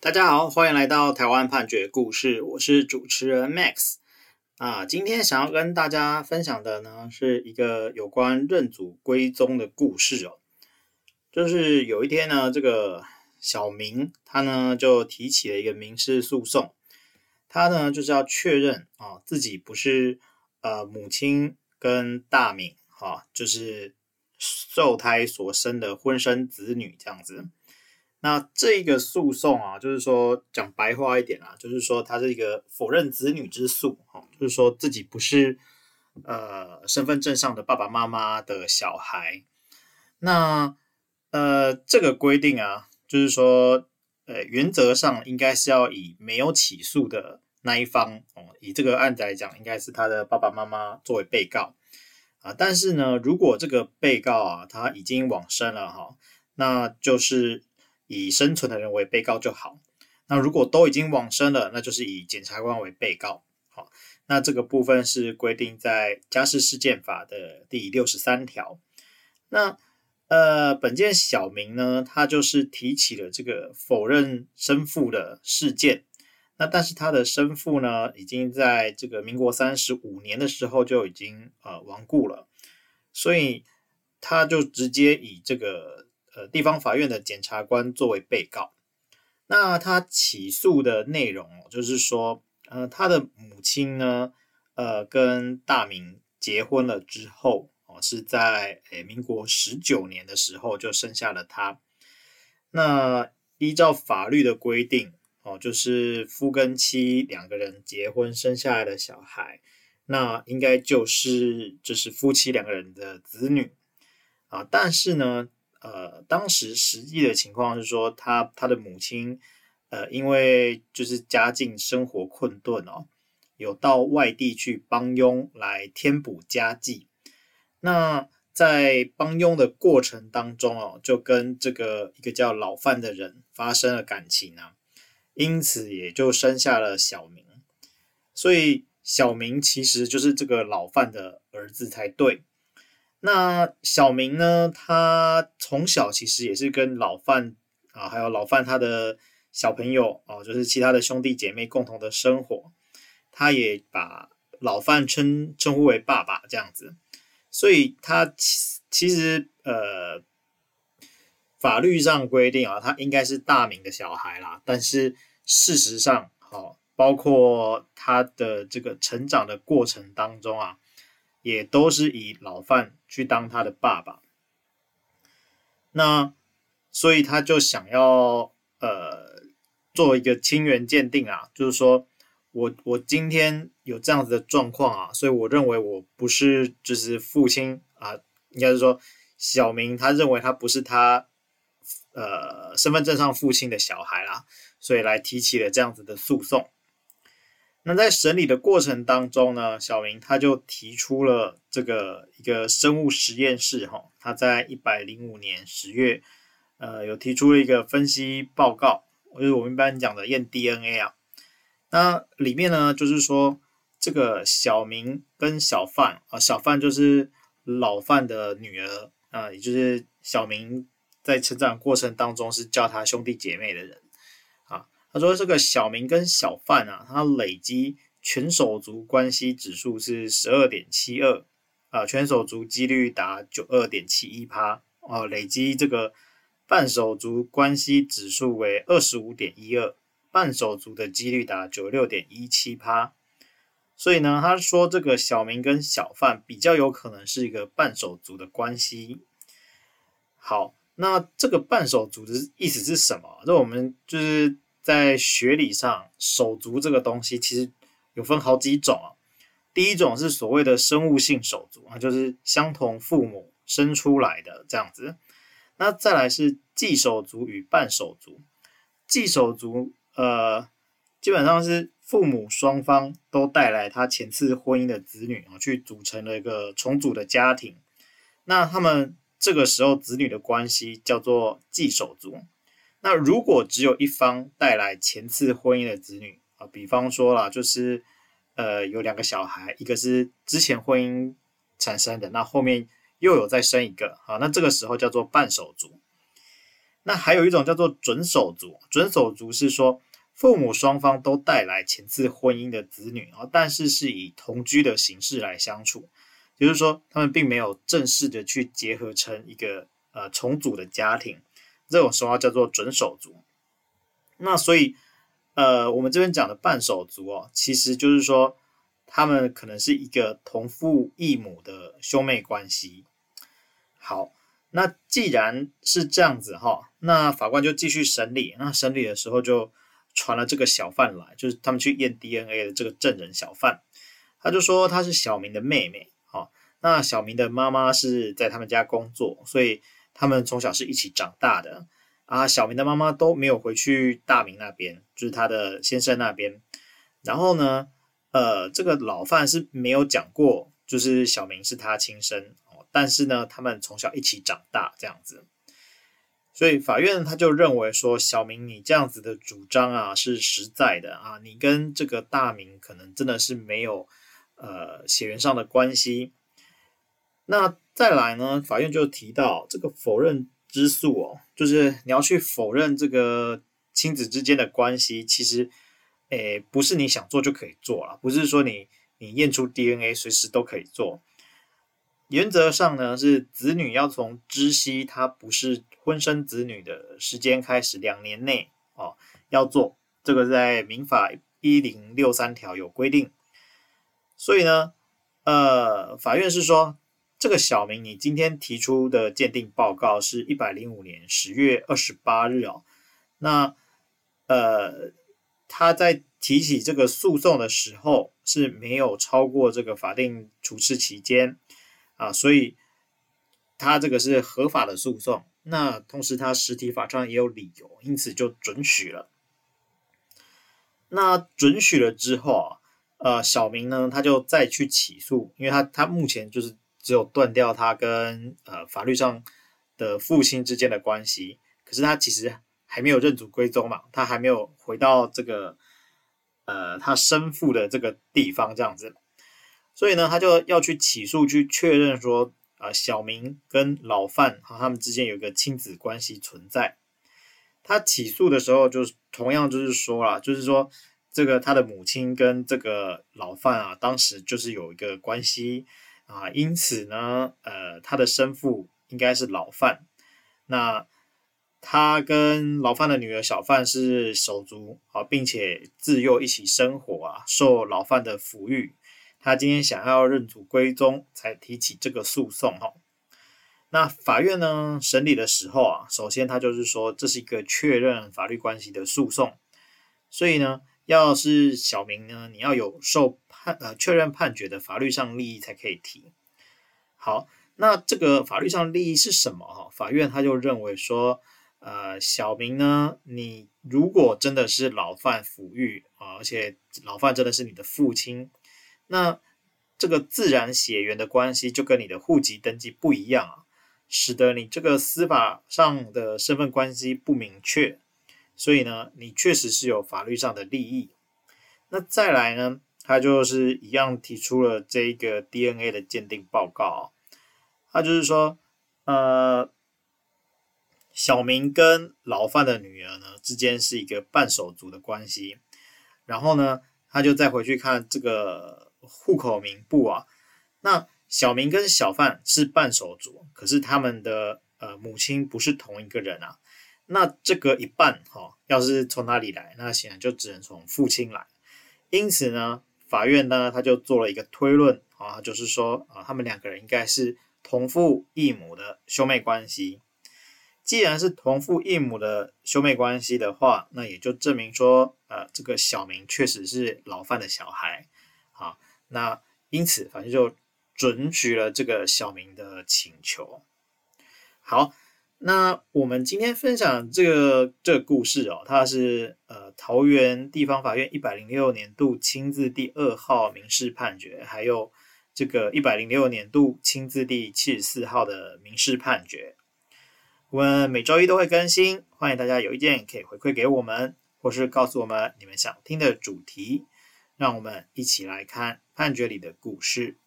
大家好，欢迎来到台湾判决故事，我是主持人 Max 啊。今天想要跟大家分享的呢，是一个有关认祖归宗的故事哦。就是有一天呢，这个小明他呢就提起了一个民事诉讼，他呢就是要确认啊自己不是呃母亲跟大明哈、啊，就是受胎所生的婚生子女这样子。那这个诉讼啊，就是说讲白话一点啊，就是说它是一个否认子女之诉，哈，就是说自己不是呃身份证上的爸爸妈妈的小孩。那呃这个规定啊，就是说呃原则上应该是要以没有起诉的那一方，哦，以这个案子来讲，应该是他的爸爸妈妈作为被告啊。但是呢，如果这个被告啊他已经往生了哈，那就是。以生存的人为被告就好。那如果都已经往生了，那就是以检察官为被告。好，那这个部分是规定在家事事件法的第六十三条。那呃，本件小明呢，他就是提起了这个否认生父的事件。那但是他的生父呢，已经在这个民国三十五年的时候就已经呃亡故了，所以他就直接以这个。呃，地方法院的检察官作为被告，那他起诉的内容就是说，呃，他的母亲呢，呃，跟大明结婚了之后，哦，是在诶民国十九年的时候就生下了他。那依照法律的规定，哦，就是夫跟妻两个人结婚生下来的小孩，那应该就是就是夫妻两个人的子女啊，但是呢。呃，当时实际的情况是说，他他的母亲，呃，因为就是家境生活困顿哦，有到外地去帮佣来添补家计。那在帮佣的过程当中哦，就跟这个一个叫老范的人发生了感情啊，因此也就生下了小明。所以小明其实就是这个老范的儿子才对。那小明呢？他从小其实也是跟老范啊，还有老范他的小朋友啊，就是其他的兄弟姐妹共同的生活。他也把老范称称呼为爸爸这样子，所以他其其实呃，法律上规定啊，他应该是大明的小孩啦。但是事实上，好，包括他的这个成长的过程当中啊。也都是以老范去当他的爸爸，那所以他就想要呃做一个亲缘鉴定啊，就是说我我今天有这样子的状况啊，所以我认为我不是就是父亲啊，应该是说小明他认为他不是他呃身份证上父亲的小孩啦，所以来提起了这样子的诉讼。那在审理的过程当中呢，小明他就提出了这个一个生物实验室哈，他在一百零五年十月，呃，有提出了一个分析报告，就是我们一般讲的验 DNA 啊。那里面呢，就是说这个小明跟小范啊，小范就是老范的女儿啊，也就是小明在成长过程当中是叫他兄弟姐妹的人。他说：“这个小明跟小范啊，他累积全手足关系指数是十二点七二，啊，全手足几率达九二点七一趴，哦，累积这个半手足关系指数为二十五点一二，半手足的几率达九六点一七趴。所以呢，他说这个小明跟小范比较有可能是一个半手足的关系。好，那这个半手足的意思是什么？那我们就是。”在学理上，手足这个东西其实有分好几种啊。第一种是所谓的生物性手足啊，就是相同父母生出来的这样子。那再来是继手足与半手足。继手足呃，基本上是父母双方都带来他前次婚姻的子女啊，去组成了一个重组的家庭。那他们这个时候子女的关系叫做继手足。那如果只有一方带来前次婚姻的子女啊，比方说啦，就是呃有两个小孩，一个是之前婚姻产生的，那后面又有再生一个，啊，那这个时候叫做半手足。那还有一种叫做准手足，准手足是说父母双方都带来前次婚姻的子女啊，但是是以同居的形式来相处，也就是说他们并没有正式的去结合成一个呃重组的家庭，这种时候叫做准手足。那所以呃我们这边讲的半手足哦，其实就是说他们可能是一个同父异母的兄妹关系。好。那既然是这样子哈，那法官就继续审理。那审理的时候就传了这个小范来，就是他们去验 DNA 的这个证人小范，他就说他是小明的妹妹。哈，那小明的妈妈是在他们家工作，所以他们从小是一起长大的。啊，小明的妈妈都没有回去大明那边，就是他的先生那边。然后呢，呃，这个老范是没有讲过，就是小明是他亲生哦。但是呢，他们从小一起长大，这样子，所以法院他就认为说，小明你这样子的主张啊是实在的啊，你跟这个大明可能真的是没有呃血缘上的关系。那再来呢，法院就提到这个否认之诉哦，就是你要去否认这个亲子之间的关系，其实诶不是你想做就可以做了，不是说你你验出 DNA 随时都可以做。原则上呢，是子女要从知悉他不是婚生子女的时间开始，两年内哦要做，这个在民法一零六三条有规定。所以呢，呃，法院是说，这个小明你今天提出的鉴定报告是一百零五年十月二十八日哦，那呃他在提起这个诉讼的时候是没有超过这个法定处置期间。啊，所以他这个是合法的诉讼，那同时他实体法上也有理由，因此就准许了。那准许了之后啊，呃，小明呢，他就再去起诉，因为他他目前就是只有断掉他跟呃法律上的父亲之间的关系，可是他其实还没有认祖归宗嘛，他还没有回到这个呃他生父的这个地方这样子。所以呢，他就要去起诉，去确认说，啊、小明跟老范和他们之间有一个亲子关系存在。他起诉的时候，就是同样就是说了，就是说这个他的母亲跟这个老范啊，当时就是有一个关系啊，因此呢，呃，他的生父应该是老范。那他跟老范的女儿小范是手足啊，并且自幼一起生活啊，受老范的抚育。他今天想要认祖归宗，才提起这个诉讼哈。那法院呢，审理的时候啊，首先他就是说，这是一个确认法律关系的诉讼，所以呢，要是小明呢，你要有受呃确认判决的法律上利益才可以提。好，那这个法律上利益是什么哈？法院他就认为说，呃，小明呢，你如果真的是老范抚育啊，而且老范真的是你的父亲。那这个自然血缘的关系就跟你的户籍登记不一样啊，使得你这个司法上的身份关系不明确，所以呢，你确实是有法律上的利益。那再来呢，他就是一样提出了这一个 DNA 的鉴定报告，他就是说，呃，小明跟老范的女儿呢之间是一个半手足的关系，然后呢，他就再回去看这个。户口名簿啊，那小明跟小范是半手足，可是他们的呃母亲不是同一个人啊。那这个一半哈、哦，要是从哪里来？那显然就只能从父亲来。因此呢，法院呢他就做了一个推论啊，就是说啊，他们两个人应该是同父异母的兄妹关系。既然是同父异母的兄妹关系的话，那也就证明说，呃，这个小明确实是老范的小孩啊。那因此，反正就准许了这个小明的请求。好，那我们今天分享这个这个故事哦，它是呃桃园地方法院一百零六年度亲自第二号民事判决，还有这个一百零六年度亲自第七十四号的民事判决。我们每周一都会更新，欢迎大家有意见可以回馈给我们，或是告诉我们你们想听的主题。让我们一起来看判决里的故事。